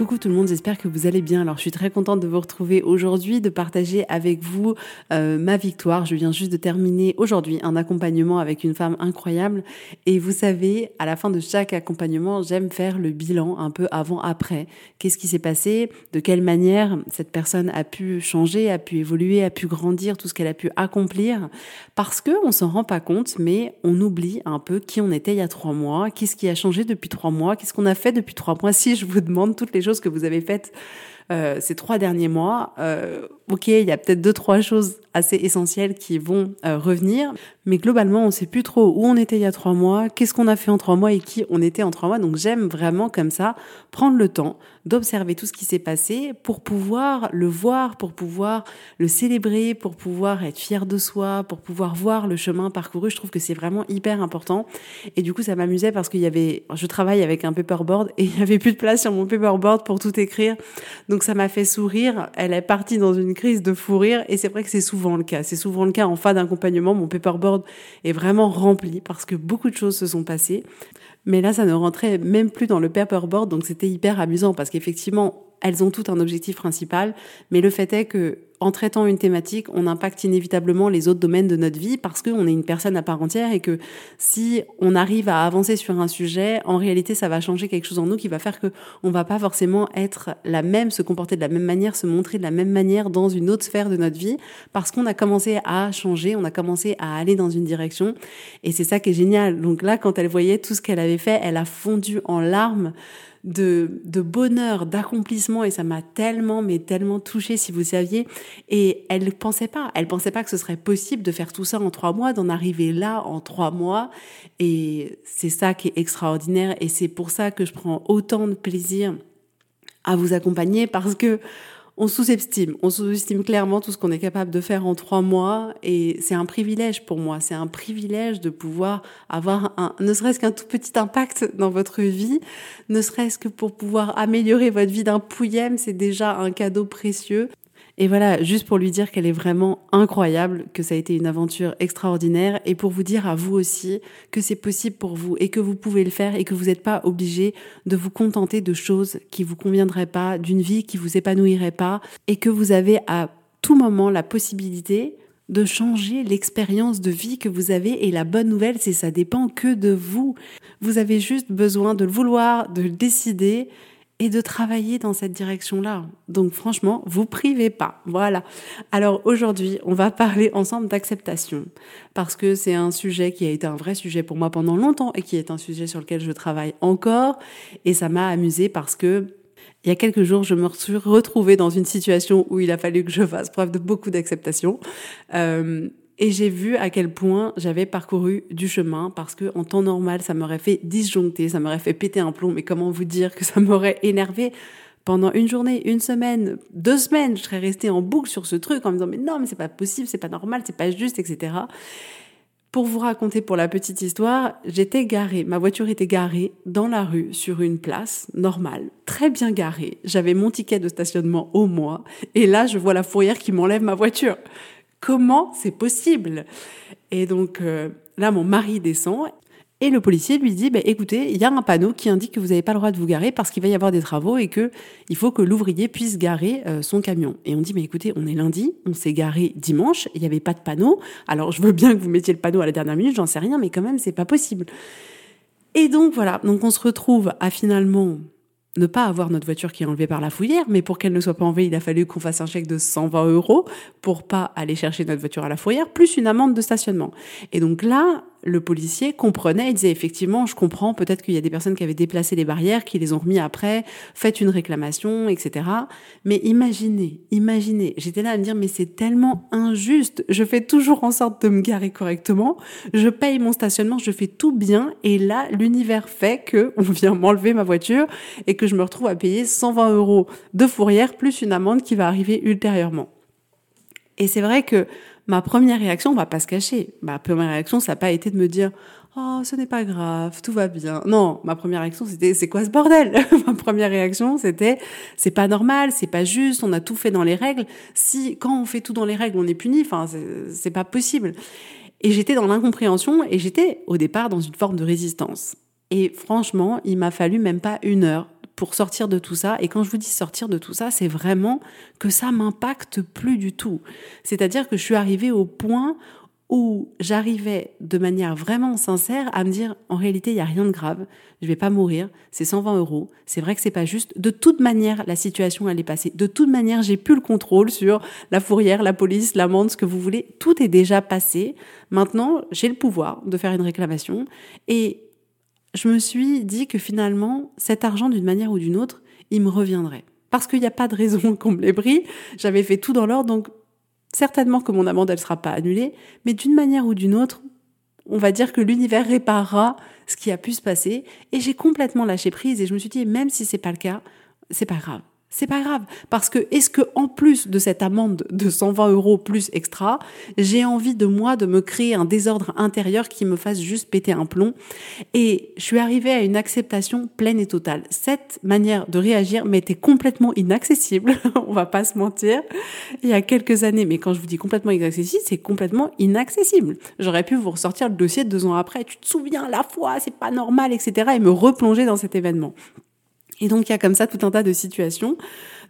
Coucou tout le monde, j'espère que vous allez bien. Alors je suis très contente de vous retrouver aujourd'hui, de partager avec vous euh, ma victoire. Je viens juste de terminer aujourd'hui un accompagnement avec une femme incroyable. Et vous savez, à la fin de chaque accompagnement, j'aime faire le bilan un peu avant-après. Qu'est-ce qui s'est passé? De quelle manière cette personne a pu changer, a pu évoluer, a pu grandir, tout ce qu'elle a pu accomplir? Parce que on s'en rend pas compte, mais on oublie un peu qui on était il y a trois mois, qu'est-ce qui a changé depuis trois mois, qu'est-ce qu'on a fait depuis trois mois. Si je vous demande toutes les choses que vous avez faites euh, ces trois derniers mois, euh, ok, il y a peut-être deux, trois choses assez essentielles qui vont euh, revenir, mais globalement, on ne sait plus trop où on était il y a trois mois, qu'est-ce qu'on a fait en trois mois et qui on était en trois mois. Donc j'aime vraiment comme ça prendre le temps d'observer tout ce qui s'est passé pour pouvoir le voir, pour pouvoir le célébrer, pour pouvoir être fier de soi, pour pouvoir voir le chemin parcouru. Je trouve que c'est vraiment hyper important. Et du coup, ça m'amusait parce qu'il y avait, je travaille avec un paperboard et il n'y avait plus de place sur mon paperboard pour tout écrire. Donc ça m'a fait sourire. Elle est partie dans une crise de fou rire et c'est vrai que c'est souvent le cas. C'est souvent le cas en fin d'accompagnement. Mon paperboard est vraiment rempli parce que beaucoup de choses se sont passées. Mais là, ça ne rentrait même plus dans le paperboard, donc c'était hyper amusant parce qu'effectivement, elles ont toutes un objectif principal, mais le fait est que en traitant une thématique, on impacte inévitablement les autres domaines de notre vie parce qu'on est une personne à part entière et que si on arrive à avancer sur un sujet, en réalité, ça va changer quelque chose en nous qui va faire que on va pas forcément être la même, se comporter de la même manière, se montrer de la même manière dans une autre sphère de notre vie parce qu'on a commencé à changer, on a commencé à aller dans une direction et c'est ça qui est génial. Donc là, quand elle voyait tout ce qu'elle avait fait, elle a fondu en larmes de, de bonheur, d'accomplissement et ça m'a tellement, mais tellement touchée si vous saviez. Et elle ne pensait pas, elle pensait pas que ce serait possible de faire tout ça en trois mois, d'en arriver là en trois mois. Et c'est ça qui est extraordinaire et c'est pour ça que je prends autant de plaisir à vous accompagner parce que on sous-estime, on sous-estime clairement tout ce qu'on est capable de faire en trois mois et c'est un privilège pour moi, c'est un privilège de pouvoir avoir un, ne serait-ce qu'un tout petit impact dans votre vie, ne serait-ce que pour pouvoir améliorer votre vie d'un pouillème, c'est déjà un cadeau précieux. Et voilà, juste pour lui dire qu'elle est vraiment incroyable, que ça a été une aventure extraordinaire, et pour vous dire à vous aussi que c'est possible pour vous et que vous pouvez le faire et que vous n'êtes pas obligé de vous contenter de choses qui vous conviendraient pas, d'une vie qui vous épanouirait pas, et que vous avez à tout moment la possibilité de changer l'expérience de vie que vous avez. Et la bonne nouvelle, c'est ça dépend que de vous. Vous avez juste besoin de le vouloir, de le décider et de travailler dans cette direction-là. Donc franchement, vous privez pas. Voilà. Alors aujourd'hui, on va parler ensemble d'acceptation parce que c'est un sujet qui a été un vrai sujet pour moi pendant longtemps et qui est un sujet sur lequel je travaille encore et ça m'a amusé parce que il y a quelques jours, je me suis retrouvée dans une situation où il a fallu que je fasse preuve de beaucoup d'acceptation. Euh, et j'ai vu à quel point j'avais parcouru du chemin parce que en temps normal, ça m'aurait fait disjoncter, ça m'aurait fait péter un plomb. Mais comment vous dire que ça m'aurait énervé pendant une journée, une semaine, deux semaines, je serais restée en boucle sur ce truc en me disant mais non, mais c'est pas possible, c'est pas normal, c'est pas juste, etc. Pour vous raconter pour la petite histoire, j'étais garée, ma voiture était garée dans la rue sur une place normale, très bien garée. J'avais mon ticket de stationnement au mois et là je vois la fourrière qui m'enlève ma voiture. Comment c'est possible Et donc euh, là, mon mari descend et le policier lui dit, bah, écoutez, il y a un panneau qui indique que vous n'avez pas le droit de vous garer parce qu'il va y avoir des travaux et que il faut que l'ouvrier puisse garer euh, son camion. Et on dit, mais écoutez, on est lundi, on s'est garé dimanche, il n'y avait pas de panneau. Alors je veux bien que vous mettiez le panneau à la dernière minute, j'en sais rien, mais quand même, c'est pas possible. Et donc voilà, donc on se retrouve à finalement ne pas avoir notre voiture qui est enlevée par la fouillère, mais pour qu'elle ne soit pas enlevée, il a fallu qu'on fasse un chèque de 120 euros pour pas aller chercher notre voiture à la fourrière, plus une amende de stationnement. Et donc là, le policier comprenait, il disait effectivement, je comprends, peut-être qu'il y a des personnes qui avaient déplacé les barrières, qui les ont remis après, faites une réclamation, etc. Mais imaginez, imaginez, j'étais là à me dire, mais c'est tellement injuste, je fais toujours en sorte de me garer correctement, je paye mon stationnement, je fais tout bien, et là, l'univers fait que on vient m'enlever ma voiture et que je me retrouve à payer 120 euros de fourrière plus une amende qui va arriver ultérieurement. Et c'est vrai que ma première réaction, on va pas se cacher, ma première réaction, ça n'a pas été de me dire Oh, ce n'est pas grave, tout va bien. Non, ma première réaction, c'était c'est quoi ce bordel? Ma première réaction, c'était c'est pas normal, c'est pas juste, on a tout fait dans les règles. Si quand on fait tout dans les règles, on est puni, enfin c'est pas possible. Et j'étais dans l'incompréhension et j'étais au départ dans une forme de résistance. Et franchement, il m'a fallu même pas une heure pour sortir de tout ça. Et quand je vous dis sortir de tout ça, c'est vraiment que ça m'impacte plus du tout. C'est-à-dire que je suis arrivée au point où j'arrivais de manière vraiment sincère à me dire en réalité il y a rien de grave, je vais pas mourir, c'est 120 euros, c'est vrai que c'est pas juste. De toute manière la situation elle est passée. De toute manière j'ai plus le contrôle sur la fourrière, la police, l'amende, ce que vous voulez. Tout est déjà passé. Maintenant j'ai le pouvoir de faire une réclamation et je me suis dit que finalement, cet argent, d'une manière ou d'une autre, il me reviendrait. Parce qu'il n'y a pas de raison qu'on me l'ait pris. J'avais fait tout dans l'ordre, donc certainement que mon amende, elle sera pas annulée. Mais d'une manière ou d'une autre, on va dire que l'univers réparera ce qui a pu se passer. Et j'ai complètement lâché prise et je me suis dit, même si c'est pas le cas, c'est pas grave. C'est pas grave. Parce que, est-ce que, en plus de cette amende de 120 euros plus extra, j'ai envie de moi de me créer un désordre intérieur qui me fasse juste péter un plomb? Et je suis arrivée à une acceptation pleine et totale. Cette manière de réagir m'était complètement inaccessible. On va pas se mentir. Il y a quelques années. Mais quand je vous dis complètement inaccessible, c'est complètement inaccessible. J'aurais pu vous ressortir le dossier deux ans après. Tu te souviens, la fois, c'est pas normal, etc. et me replonger dans cet événement. Et donc il y a comme ça tout un tas de situations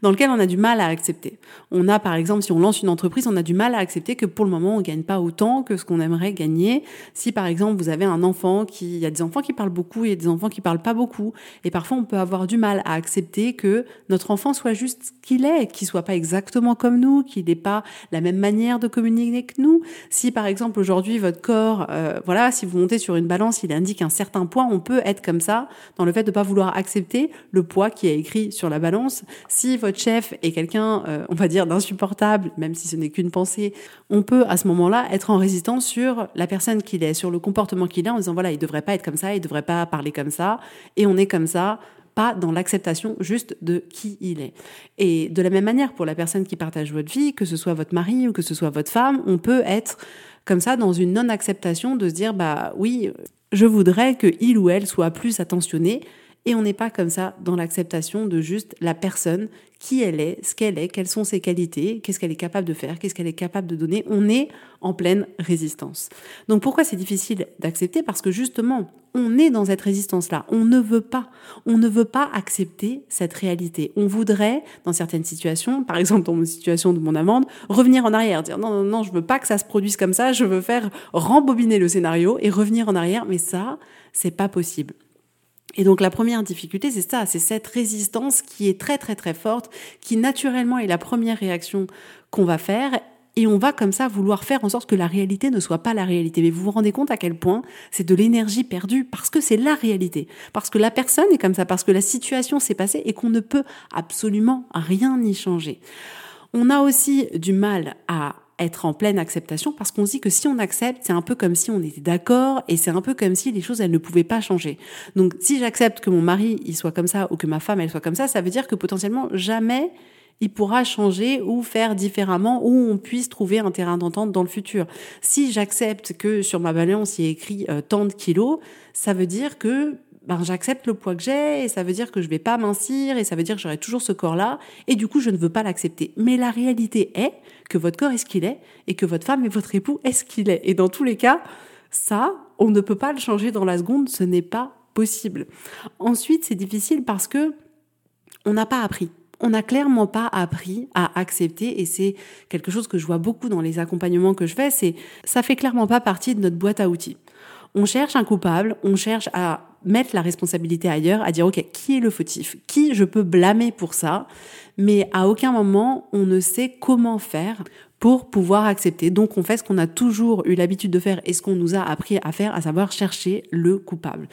dans lesquelles on a du mal à accepter. On a par exemple, si on lance une entreprise, on a du mal à accepter que pour le moment on gagne pas autant que ce qu'on aimerait gagner. Si par exemple vous avez un enfant qui, il y a des enfants qui parlent beaucoup, il y a des enfants qui parlent pas beaucoup, et parfois on peut avoir du mal à accepter que notre enfant soit juste ce qu'il est, qu'il soit pas exactement comme nous, qu'il n'ait pas la même manière de communiquer que nous. Si par exemple aujourd'hui votre corps, euh, voilà, si vous montez sur une balance, il indique un certain poids, on peut être comme ça dans le fait de pas vouloir accepter le poids qui est écrit sur la balance. Si votre chef est quelqu'un, euh, on va dire, d'insupportable, même si ce n'est qu'une pensée, on peut à ce moment-là être en résistance sur la personne qu'il est, sur le comportement qu'il a, en disant voilà, il devrait pas être comme ça, il devrait pas parler comme ça, et on est comme ça pas dans l'acceptation juste de qui il est. Et de la même manière, pour la personne qui partage votre vie, que ce soit votre mari ou que ce soit votre femme, on peut être comme ça dans une non-acceptation de se dire bah oui, je voudrais que il ou elle soit plus attentionné et on n'est pas comme ça dans l'acceptation de juste la personne, qui elle est, ce qu'elle est, quelles sont ses qualités, qu'est-ce qu'elle est capable de faire, qu'est-ce qu'elle est capable de donner. On est en pleine résistance. Donc pourquoi c'est difficile d'accepter? Parce que justement, on est dans cette résistance-là. On ne veut pas. On ne veut pas accepter cette réalité. On voudrait, dans certaines situations, par exemple dans mon situation de mon amende, revenir en arrière, dire non, non, non, je veux pas que ça se produise comme ça, je veux faire rembobiner le scénario et revenir en arrière. Mais ça, c'est pas possible. Et donc la première difficulté, c'est ça, c'est cette résistance qui est très très très forte, qui naturellement est la première réaction qu'on va faire. Et on va comme ça vouloir faire en sorte que la réalité ne soit pas la réalité. Mais vous vous rendez compte à quel point c'est de l'énergie perdue parce que c'est la réalité. Parce que la personne est comme ça, parce que la situation s'est passée et qu'on ne peut absolument rien y changer. On a aussi du mal à être en pleine acceptation parce qu'on se dit que si on accepte, c'est un peu comme si on était d'accord et c'est un peu comme si les choses, elles ne pouvaient pas changer. Donc, si j'accepte que mon mari, il soit comme ça ou que ma femme, elle soit comme ça, ça veut dire que potentiellement jamais il pourra changer ou faire différemment ou on puisse trouver un terrain d'entente dans le futur. Si j'accepte que sur ma balance, il y a écrit euh, tant de kilos, ça veut dire que ben, j'accepte le poids que j'ai et ça veut dire que je vais pas mincir et ça veut dire que j'aurai toujours ce corps-là et du coup je ne veux pas l'accepter. Mais la réalité est que votre corps est ce qu'il est et que votre femme et votre époux est ce qu'il est. Et dans tous les cas, ça, on ne peut pas le changer dans la seconde, ce n'est pas possible. Ensuite, c'est difficile parce que on n'a pas appris. On n'a clairement pas appris à accepter et c'est quelque chose que je vois beaucoup dans les accompagnements que je fais, c'est ça fait clairement pas partie de notre boîte à outils. On cherche un coupable, on cherche à mettre la responsabilité ailleurs, à dire, OK, qui est le fautif? Qui je peux blâmer pour ça? Mais à aucun moment, on ne sait comment faire pour pouvoir accepter. Donc on fait ce qu'on a toujours eu l'habitude de faire et ce qu'on nous a appris à faire, à savoir chercher le coupable.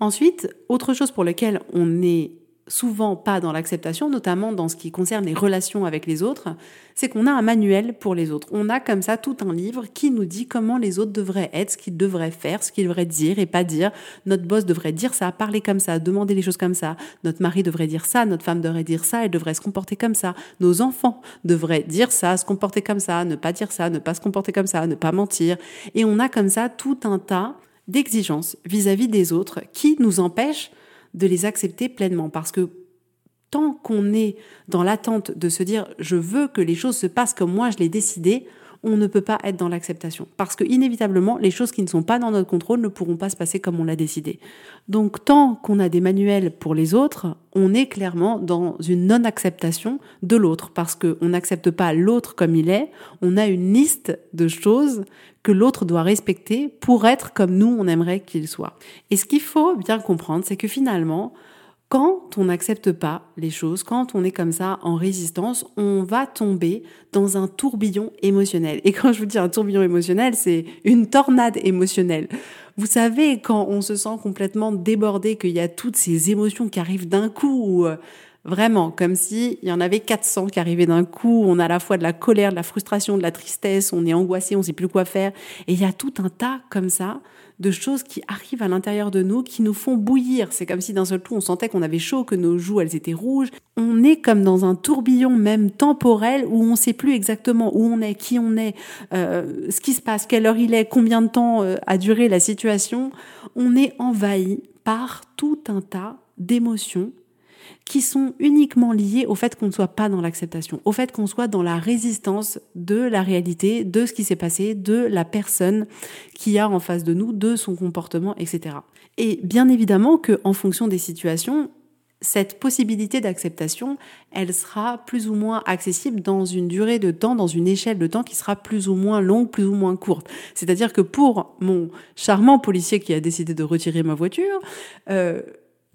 Ensuite, autre chose pour laquelle on est souvent pas dans l'acceptation, notamment dans ce qui concerne les relations avec les autres, c'est qu'on a un manuel pour les autres. On a comme ça tout un livre qui nous dit comment les autres devraient être, ce qu'ils devraient faire, ce qu'ils devraient dire et pas dire. Notre boss devrait dire ça, parler comme ça, demander les choses comme ça. Notre mari devrait dire ça, notre femme devrait dire ça, elle devrait se comporter comme ça. Nos enfants devraient dire ça, se comporter comme ça, ne pas dire ça, ne pas se comporter comme ça, ne pas mentir. Et on a comme ça tout un tas d'exigences vis-à-vis des autres qui nous empêchent de les accepter pleinement. Parce que tant qu'on est dans l'attente de se dire je veux que les choses se passent comme moi je l'ai décidé, on ne peut pas être dans l'acceptation. Parce que inévitablement, les choses qui ne sont pas dans notre contrôle ne pourront pas se passer comme on l'a décidé. Donc tant qu'on a des manuels pour les autres, on est clairement dans une non-acceptation de l'autre. Parce qu'on n'accepte pas l'autre comme il est, on a une liste de choses que l'autre doit respecter pour être comme nous, on aimerait qu'il soit. Et ce qu'il faut bien comprendre, c'est que finalement, quand on n'accepte pas les choses, quand on est comme ça en résistance, on va tomber dans un tourbillon émotionnel. Et quand je vous dis un tourbillon émotionnel, c'est une tornade émotionnelle. Vous savez, quand on se sent complètement débordé, qu'il y a toutes ces émotions qui arrivent d'un coup, euh, Vraiment, comme si il y en avait 400 qui arrivaient d'un coup. On a à la fois de la colère, de la frustration, de la tristesse, on est angoissé, on sait plus quoi faire. Et il y a tout un tas comme ça de choses qui arrivent à l'intérieur de nous, qui nous font bouillir. C'est comme si d'un seul coup on sentait qu'on avait chaud, que nos joues elles étaient rouges. On est comme dans un tourbillon même temporel où on sait plus exactement où on est, qui on est, euh, ce qui se passe, quelle heure il est, combien de temps euh, a duré la situation. On est envahi par tout un tas d'émotions qui sont uniquement liées au fait qu'on ne soit pas dans l'acceptation, au fait qu'on soit dans la résistance de la réalité, de ce qui s'est passé, de la personne qui a en face de nous, de son comportement, etc. Et bien évidemment que, en fonction des situations, cette possibilité d'acceptation, elle sera plus ou moins accessible dans une durée de temps, dans une échelle de temps qui sera plus ou moins longue, plus ou moins courte. C'est-à-dire que pour mon charmant policier qui a décidé de retirer ma voiture, euh,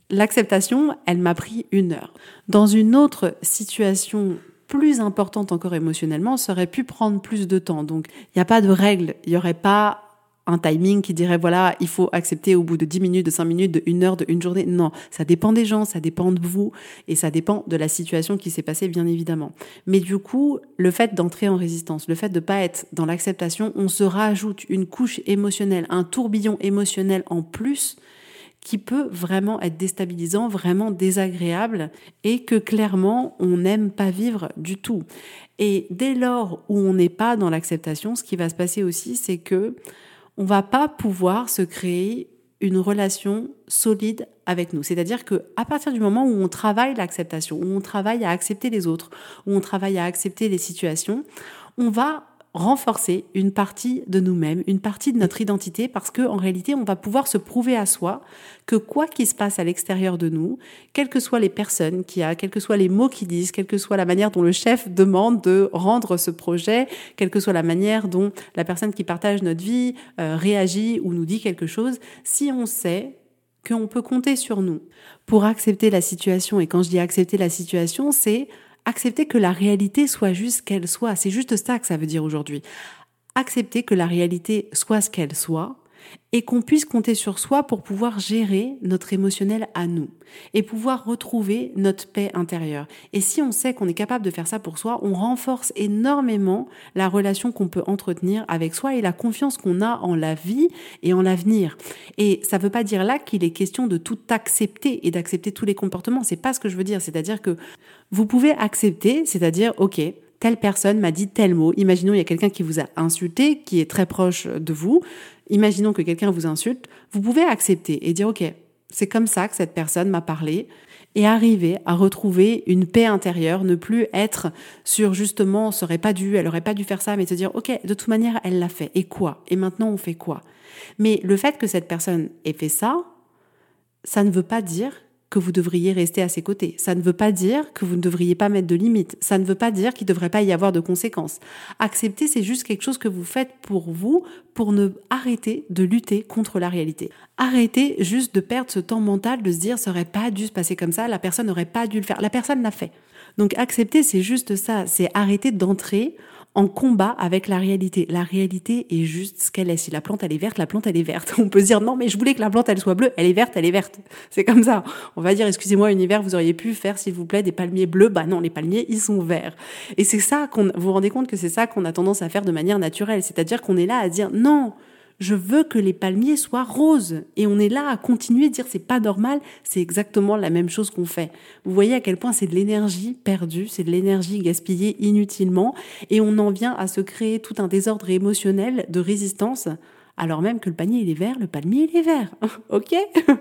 L'acceptation, elle m'a pris une heure. Dans une autre situation plus importante encore émotionnellement, ça aurait pu prendre plus de temps. Donc, il n'y a pas de règle. Il n'y aurait pas un timing qui dirait voilà, il faut accepter au bout de 10 minutes, de 5 minutes, de une heure, de une journée. Non, ça dépend des gens, ça dépend de vous et ça dépend de la situation qui s'est passée, bien évidemment. Mais du coup, le fait d'entrer en résistance, le fait de pas être dans l'acceptation, on se rajoute une couche émotionnelle, un tourbillon émotionnel en plus qui peut vraiment être déstabilisant, vraiment désagréable et que clairement on n'aime pas vivre du tout. Et dès lors où on n'est pas dans l'acceptation, ce qui va se passer aussi, c'est que on va pas pouvoir se créer une relation solide avec nous. C'est-à-dire que à partir du moment où on travaille l'acceptation, où on travaille à accepter les autres, où on travaille à accepter les situations, on va renforcer une partie de nous-mêmes, une partie de notre identité, parce que en réalité, on va pouvoir se prouver à soi que quoi qu'il se passe à l'extérieur de nous, quelles que soient les personnes qui a, quels que soient les mots qu'ils disent, quelle que soit la manière dont le chef demande de rendre ce projet, quelle que soit la manière dont la personne qui partage notre vie euh, réagit ou nous dit quelque chose, si on sait qu'on peut compter sur nous. Pour accepter la situation, et quand je dis accepter la situation, c'est accepter que la réalité soit juste qu'elle soit. C'est juste ça que ça veut dire aujourd'hui. Accepter que la réalité soit ce qu'elle soit et qu'on puisse compter sur soi pour pouvoir gérer notre émotionnel à nous et pouvoir retrouver notre paix intérieure. Et si on sait qu'on est capable de faire ça pour soi, on renforce énormément la relation qu'on peut entretenir avec soi et la confiance qu'on a en la vie et en l'avenir. Et ça ne veut pas dire là qu'il est question de tout accepter et d'accepter tous les comportements. C'est pas ce que je veux dire. C'est-à-dire que vous pouvez accepter, c'est-à-dire, OK, telle personne m'a dit tel mot. Imaginons, il y a quelqu'un qui vous a insulté, qui est très proche de vous. Imaginons que quelqu'un vous insulte. Vous pouvez accepter et dire, OK, c'est comme ça que cette personne m'a parlé et arriver à retrouver une paix intérieure, ne plus être sur justement, ça pas dû, elle aurait pas dû faire ça, mais se dire, OK, de toute manière, elle l'a fait. Et quoi? Et maintenant, on fait quoi? Mais le fait que cette personne ait fait ça, ça ne veut pas dire que vous devriez rester à ses côtés. Ça ne veut pas dire que vous ne devriez pas mettre de limites. Ça ne veut pas dire qu'il ne devrait pas y avoir de conséquences. Accepter, c'est juste quelque chose que vous faites pour vous, pour ne arrêter de lutter contre la réalité. Arrêtez juste de perdre ce temps mental de se dire ça aurait pas dû se passer comme ça, la personne n'aurait pas dû le faire. La personne l'a fait. Donc accepter, c'est juste ça. C'est arrêter d'entrer en combat avec la réalité. La réalité est juste ce qu'elle est. Si la plante elle est verte, la plante elle est verte. On peut se dire non mais je voulais que la plante elle soit bleue, elle est verte, elle est verte. C'est comme ça. On va dire excusez-moi univers, vous auriez pu faire s'il vous plaît des palmiers bleus. Bah non, les palmiers ils sont verts. Et c'est ça qu'on vous, vous rendez compte que c'est ça qu'on a tendance à faire de manière naturelle, c'est-à-dire qu'on est là à dire non, je veux que les palmiers soient roses. Et on est là à continuer de dire c'est pas normal, c'est exactement la même chose qu'on fait. Vous voyez à quel point c'est de l'énergie perdue, c'est de l'énergie gaspillée inutilement, et on en vient à se créer tout un désordre émotionnel de résistance, alors même que le panier il est vert, le palmier il est vert. ok?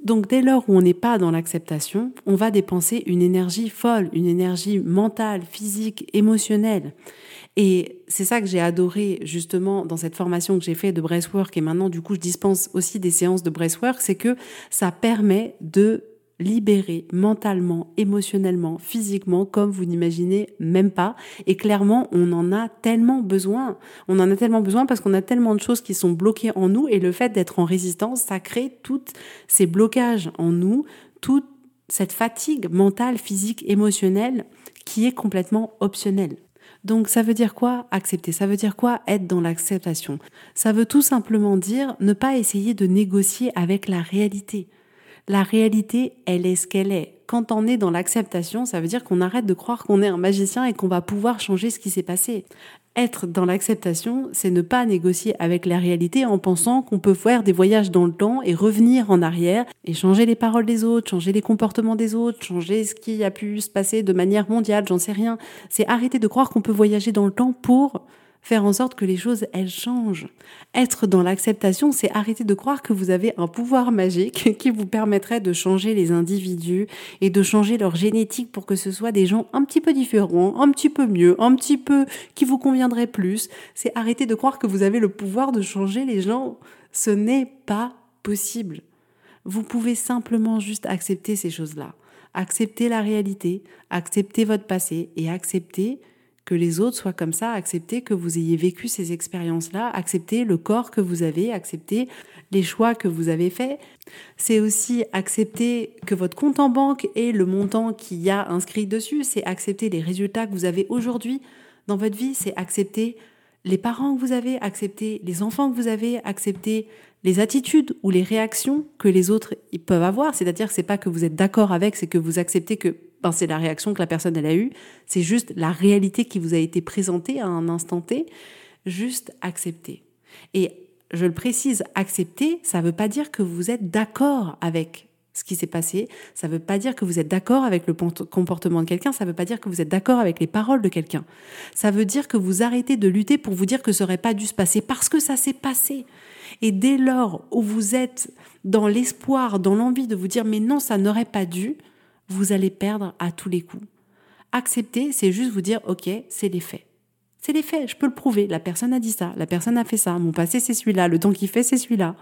Donc dès lors où on n'est pas dans l'acceptation, on va dépenser une énergie folle, une énergie mentale, physique, émotionnelle. Et c'est ça que j'ai adoré justement dans cette formation que j'ai fait de breathwork et maintenant du coup je dispense aussi des séances de breathwork, c'est que ça permet de libérer mentalement, émotionnellement, physiquement, comme vous n'imaginez même pas. Et clairement, on en a tellement besoin. On en a tellement besoin parce qu'on a tellement de choses qui sont bloquées en nous et le fait d'être en résistance, ça crée tous ces blocages en nous, toute cette fatigue mentale, physique, émotionnelle qui est complètement optionnelle. Donc ça veut dire quoi? Accepter Ça veut dire quoi? Être dans l'acceptation Ça veut tout simplement dire ne pas essayer de négocier avec la réalité. La réalité, elle est ce qu'elle est. Quand on est dans l'acceptation, ça veut dire qu'on arrête de croire qu'on est un magicien et qu'on va pouvoir changer ce qui s'est passé. Être dans l'acceptation, c'est ne pas négocier avec la réalité en pensant qu'on peut faire des voyages dans le temps et revenir en arrière et changer les paroles des autres, changer les comportements des autres, changer ce qui a pu se passer de manière mondiale, j'en sais rien. C'est arrêter de croire qu'on peut voyager dans le temps pour faire en sorte que les choses, elles changent. Être dans l'acceptation, c'est arrêter de croire que vous avez un pouvoir magique qui vous permettrait de changer les individus et de changer leur génétique pour que ce soit des gens un petit peu différents, un petit peu mieux, un petit peu qui vous conviendraient plus. C'est arrêter de croire que vous avez le pouvoir de changer les gens. Ce n'est pas possible. Vous pouvez simplement juste accepter ces choses-là. Accepter la réalité, accepter votre passé et accepter que les autres soient comme ça, accepter que vous ayez vécu ces expériences-là, accepter le corps que vous avez, accepter les choix que vous avez faits. C'est aussi accepter que votre compte en banque ait le montant qu'il y a inscrit dessus, c'est accepter les résultats que vous avez aujourd'hui dans votre vie, c'est accepter les parents que vous avez, accepter les enfants que vous avez, accepter les attitudes ou les réactions que les autres peuvent avoir. C'est-à-dire que c'est pas que vous êtes d'accord avec, c'est que vous acceptez que ben, c'est la réaction que la personne elle a eue, c'est juste la réalité qui vous a été présentée à un instant T, juste accepter. Et je le précise, accepter, ça ne veut pas dire que vous êtes d'accord avec ce qui s'est passé, ça ne veut pas dire que vous êtes d'accord avec le comportement de quelqu'un, ça ne veut pas dire que vous êtes d'accord avec les paroles de quelqu'un. Ça veut dire que vous arrêtez de lutter pour vous dire que ça n'aurait pas dû se passer parce que ça s'est passé. Et dès lors où vous êtes dans l'espoir, dans l'envie de vous dire mais non, ça n'aurait pas dû, vous allez perdre à tous les coups. Accepter, c'est juste vous dire, ok, c'est les faits. C'est les faits, je peux le prouver. La personne a dit ça, la personne a fait ça, mon passé c'est celui-là, le temps qu'il fait c'est celui-là.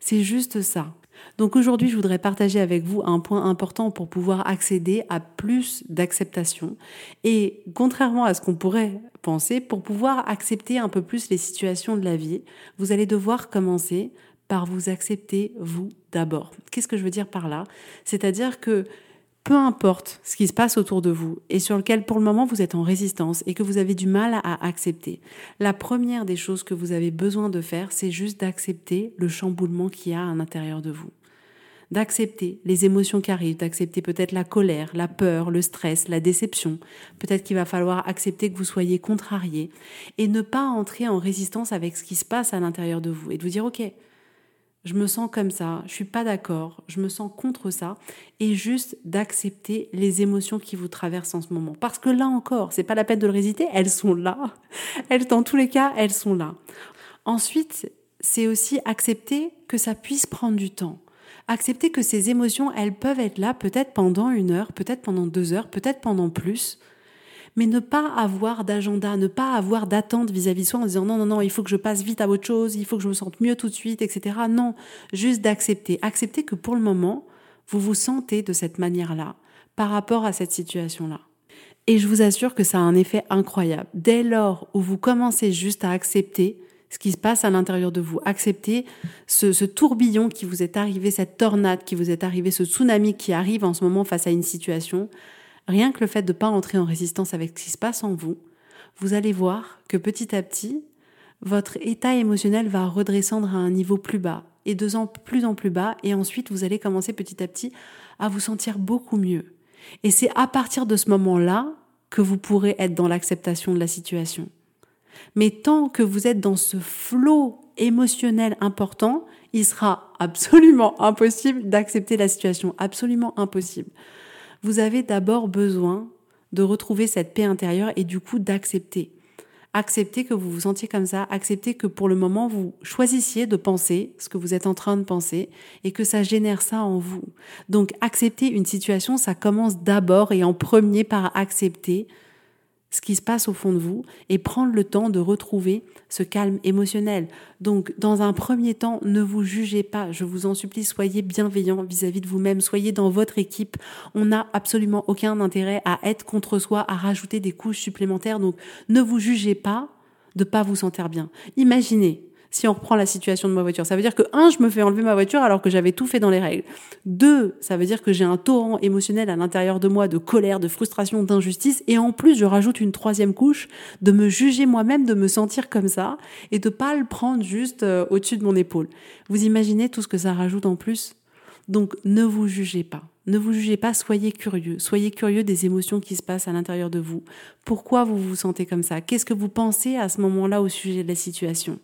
C'est juste ça. Donc aujourd'hui, je voudrais partager avec vous un point important pour pouvoir accéder à plus d'acceptation. Et contrairement à ce qu'on pourrait penser, pour pouvoir accepter un peu plus les situations de la vie, vous allez devoir commencer par vous accepter vous d'abord. Qu'est-ce que je veux dire par là? C'est-à-dire que peu importe ce qui se passe autour de vous et sur lequel pour le moment vous êtes en résistance et que vous avez du mal à accepter, la première des choses que vous avez besoin de faire, c'est juste d'accepter le chamboulement qu'il y a à l'intérieur de vous. D'accepter les émotions qui arrivent, d'accepter peut-être la colère, la peur, le stress, la déception. Peut-être qu'il va falloir accepter que vous soyez contrarié et ne pas entrer en résistance avec ce qui se passe à l'intérieur de vous et de vous dire, OK, je me sens comme ça, je suis pas d'accord, je me sens contre ça, et juste d'accepter les émotions qui vous traversent en ce moment. Parce que là encore, c'est pas la peine de le résister, elles sont là. Elles, dans tous les cas, elles sont là. Ensuite, c'est aussi accepter que ça puisse prendre du temps. Accepter que ces émotions, elles peuvent être là peut-être pendant une heure, peut-être pendant deux heures, peut-être pendant plus mais ne pas avoir d'agenda, ne pas avoir d'attente vis-à-vis de soi en disant non, non, non, il faut que je passe vite à autre chose, il faut que je me sente mieux tout de suite, etc. Non, juste d'accepter. Accepter que pour le moment, vous vous sentez de cette manière-là par rapport à cette situation-là. Et je vous assure que ça a un effet incroyable. Dès lors où vous commencez juste à accepter ce qui se passe à l'intérieur de vous, accepter ce, ce, tourbillon qui vous est arrivé, cette tornade qui vous est arrivée, ce tsunami qui arrive en ce moment face à une situation, rien que le fait de ne pas entrer en résistance avec ce qui se passe en vous, vous allez voir que petit à petit, votre état émotionnel va redescendre à un niveau plus bas et de plus en plus bas, et ensuite vous allez commencer petit à petit à vous sentir beaucoup mieux. Et c'est à partir de ce moment-là que vous pourrez être dans l'acceptation de la situation. Mais tant que vous êtes dans ce flot émotionnel important, il sera absolument impossible d'accepter la situation, absolument impossible. Vous avez d'abord besoin de retrouver cette paix intérieure et du coup d'accepter. Accepter que vous vous sentiez comme ça, accepter que pour le moment vous choisissiez de penser ce que vous êtes en train de penser et que ça génère ça en vous. Donc accepter une situation, ça commence d'abord et en premier par accepter ce qui se passe au fond de vous et prendre le temps de retrouver ce calme émotionnel. Donc, dans un premier temps, ne vous jugez pas. Je vous en supplie, soyez bienveillant vis-à-vis de vous-même. Soyez dans votre équipe. On n'a absolument aucun intérêt à être contre soi, à rajouter des couches supplémentaires. Donc, ne vous jugez pas de pas vous sentir bien. Imaginez, si on reprend la situation de ma voiture. Ça veut dire que, un, je me fais enlever ma voiture alors que j'avais tout fait dans les règles. Deux, ça veut dire que j'ai un torrent émotionnel à l'intérieur de moi de colère, de frustration, d'injustice. Et en plus, je rajoute une troisième couche de me juger moi-même, de me sentir comme ça et de pas le prendre juste euh, au-dessus de mon épaule. Vous imaginez tout ce que ça rajoute en plus? Donc, ne vous jugez pas. Ne vous jugez pas, soyez curieux. Soyez curieux des émotions qui se passent à l'intérieur de vous. Pourquoi vous vous sentez comme ça? Qu'est-ce que vous pensez à ce moment-là au sujet de la situation?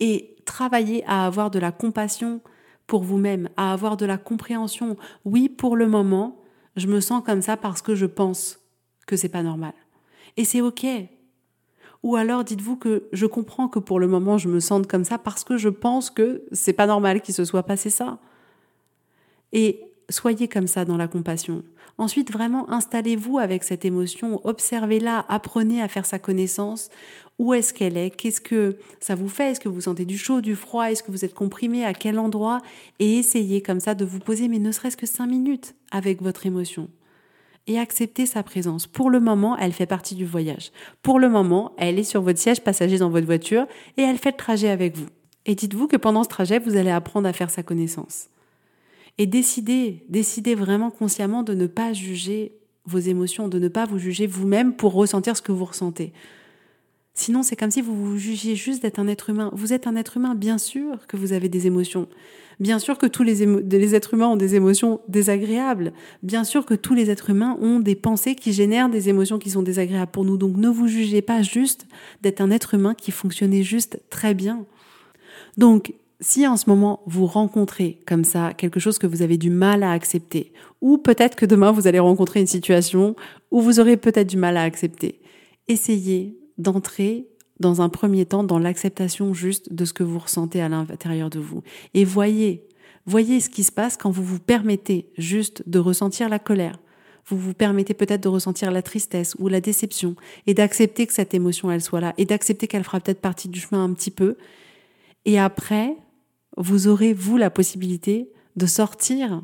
Et travailler à avoir de la compassion pour vous-même, à avoir de la compréhension. Oui, pour le moment, je me sens comme ça parce que je pense que c'est pas normal. Et c'est OK. Ou alors dites-vous que je comprends que pour le moment je me sente comme ça parce que je pense que c'est pas normal qu'il se soit passé ça. Et soyez comme ça dans la compassion. Ensuite, vraiment installez-vous avec cette émotion, observez-la, apprenez à faire sa connaissance. Où est-ce qu'elle est? Qu'est-ce que ça vous fait? Est-ce que vous sentez du chaud, du froid? Est-ce que vous êtes comprimé? À quel endroit? Et essayez comme ça de vous poser, mais ne serait-ce que cinq minutes avec votre émotion. Et accepter sa présence. Pour le moment, elle fait partie du voyage. Pour le moment, elle est sur votre siège passager dans votre voiture et elle fait le trajet avec vous. Et dites-vous que pendant ce trajet, vous allez apprendre à faire sa connaissance. Et décidez, décidez vraiment consciemment de ne pas juger vos émotions, de ne pas vous juger vous-même pour ressentir ce que vous ressentez. Sinon, c'est comme si vous vous jugiez juste d'être un être humain. Vous êtes un être humain, bien sûr que vous avez des émotions. Bien sûr que tous les, êtres humains ont des émotions désagréables. Bien sûr que tous les êtres humains ont des pensées qui génèrent des émotions qui sont désagréables pour nous. Donc ne vous jugez pas juste d'être un être humain qui fonctionnait juste très bien. Donc si en ce moment vous rencontrez comme ça quelque chose que vous avez du mal à accepter, ou peut-être que demain vous allez rencontrer une situation où vous aurez peut-être du mal à accepter, essayez d'entrer dans un premier temps dans l'acceptation juste de ce que vous ressentez à l'intérieur de vous. Et voyez, voyez ce qui se passe quand vous vous permettez juste de ressentir la colère. Vous vous permettez peut-être de ressentir la tristesse ou la déception et d'accepter que cette émotion elle soit là et d'accepter qu'elle fera peut-être partie du chemin un petit peu. Et après, vous aurez, vous, la possibilité de sortir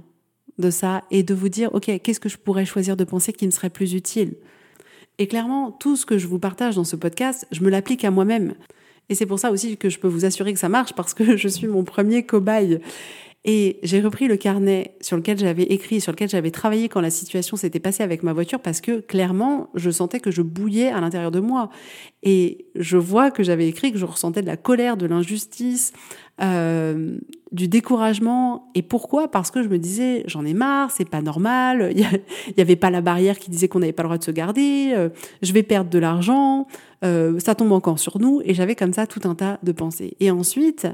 de ça et de vous dire, OK, qu'est-ce que je pourrais choisir de penser qui me serait plus utile? Et clairement, tout ce que je vous partage dans ce podcast, je me l'applique à moi-même. Et c'est pour ça aussi que je peux vous assurer que ça marche parce que je suis mon premier cobaye. Et j'ai repris le carnet sur lequel j'avais écrit, sur lequel j'avais travaillé quand la situation s'était passée avec ma voiture, parce que clairement, je sentais que je bouillais à l'intérieur de moi. Et je vois que j'avais écrit que je ressentais de la colère, de l'injustice, euh, du découragement. Et pourquoi? Parce que je me disais, j'en ai marre, c'est pas normal, il n'y avait pas la barrière qui disait qu'on n'avait pas le droit de se garder, euh, je vais perdre de l'argent, euh, ça tombe encore sur nous. Et j'avais comme ça tout un tas de pensées. Et ensuite,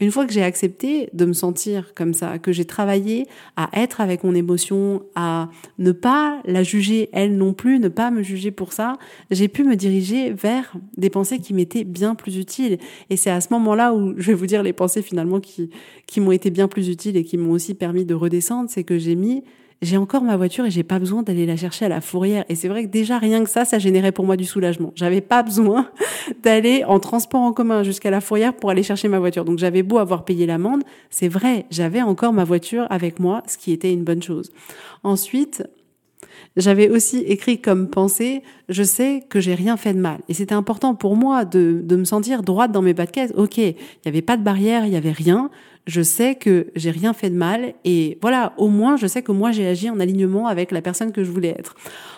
une fois que j'ai accepté de me sentir comme ça, que j'ai travaillé à être avec mon émotion, à ne pas la juger elle non plus, ne pas me juger pour ça, j'ai pu me diriger vers des pensées qui m'étaient bien plus utiles. Et c'est à ce moment-là où je vais vous dire les pensées finalement qui, qui m'ont été bien plus utiles et qui m'ont aussi permis de redescendre, c'est que j'ai mis j'ai encore ma voiture et j'ai pas besoin d'aller la chercher à la fourrière. Et c'est vrai que déjà rien que ça, ça générait pour moi du soulagement. J'avais pas besoin d'aller en transport en commun jusqu'à la fourrière pour aller chercher ma voiture. Donc j'avais beau avoir payé l'amende, c'est vrai, j'avais encore ma voiture avec moi, ce qui était une bonne chose. Ensuite, j'avais aussi écrit comme pensée, je sais que j'ai rien fait de mal. Et c'était important pour moi de, de me sentir droite dans mes pas de caisse. Ok, il n'y avait pas de barrière, il n'y avait rien je sais que j'ai rien fait de mal et voilà, au moins je sais que moi j'ai agi en alignement avec la personne que je voulais être.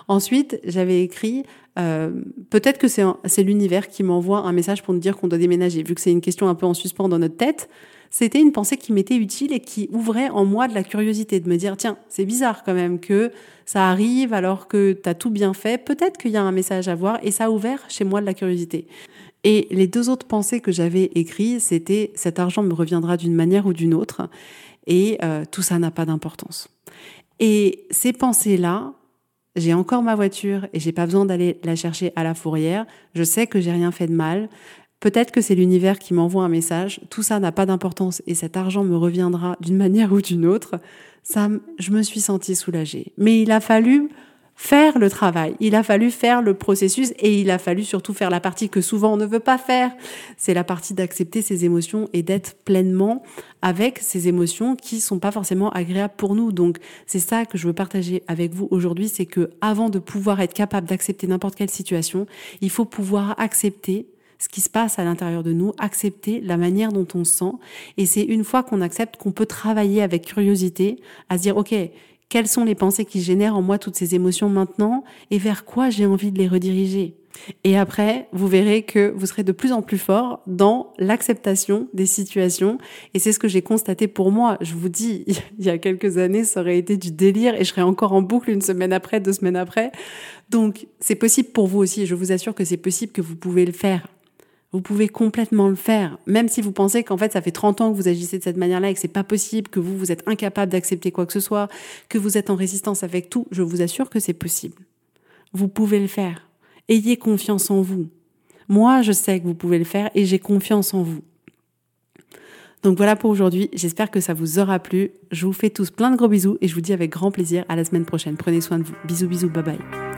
Ensuite, j'avais écrit euh, peut-être que c'est l'univers qui m'envoie un message pour nous dire qu'on doit déménager, vu que c'est une question un peu en suspens dans notre tête. C'était une pensée qui m'était utile et qui ouvrait en moi de la curiosité, de me dire tiens, c'est bizarre quand même que ça arrive alors que tu as tout bien fait. Peut-être qu'il y a un message à voir et ça a ouvert chez moi de la curiosité. Et les deux autres pensées que j'avais écrites, c'était cet argent me reviendra d'une manière ou d'une autre, et euh, tout ça n'a pas d'importance. Et ces pensées-là, j'ai encore ma voiture et j'ai pas besoin d'aller la chercher à la fourrière. Je sais que j'ai rien fait de mal. Peut-être que c'est l'univers qui m'envoie un message. Tout ça n'a pas d'importance et cet argent me reviendra d'une manière ou d'une autre. Ça, je me suis sentie soulagée. Mais il a fallu faire le travail. Il a fallu faire le processus et il a fallu surtout faire la partie que souvent on ne veut pas faire. C'est la partie d'accepter ses émotions et d'être pleinement avec ces émotions qui sont pas forcément agréables pour nous. Donc, c'est ça que je veux partager avec vous aujourd'hui, c'est que avant de pouvoir être capable d'accepter n'importe quelle situation, il faut pouvoir accepter ce qui se passe à l'intérieur de nous, accepter la manière dont on se sent. Et c'est une fois qu'on accepte qu'on peut travailler avec curiosité à se dire, OK, quelles sont les pensées qui génèrent en moi toutes ces émotions maintenant et vers quoi j'ai envie de les rediriger? Et après, vous verrez que vous serez de plus en plus fort dans l'acceptation des situations. Et c'est ce que j'ai constaté pour moi. Je vous dis, il y a quelques années, ça aurait été du délire et je serais encore en boucle une semaine après, deux semaines après. Donc, c'est possible pour vous aussi. Je vous assure que c'est possible que vous pouvez le faire. Vous pouvez complètement le faire, même si vous pensez qu'en fait ça fait 30 ans que vous agissez de cette manière-là et que c'est pas possible, que vous vous êtes incapable d'accepter quoi que ce soit, que vous êtes en résistance avec tout, je vous assure que c'est possible. Vous pouvez le faire. Ayez confiance en vous. Moi, je sais que vous pouvez le faire et j'ai confiance en vous. Donc voilà pour aujourd'hui, j'espère que ça vous aura plu. Je vous fais tous plein de gros bisous et je vous dis avec grand plaisir à la semaine prochaine. Prenez soin de vous. Bisous bisous, bye bye.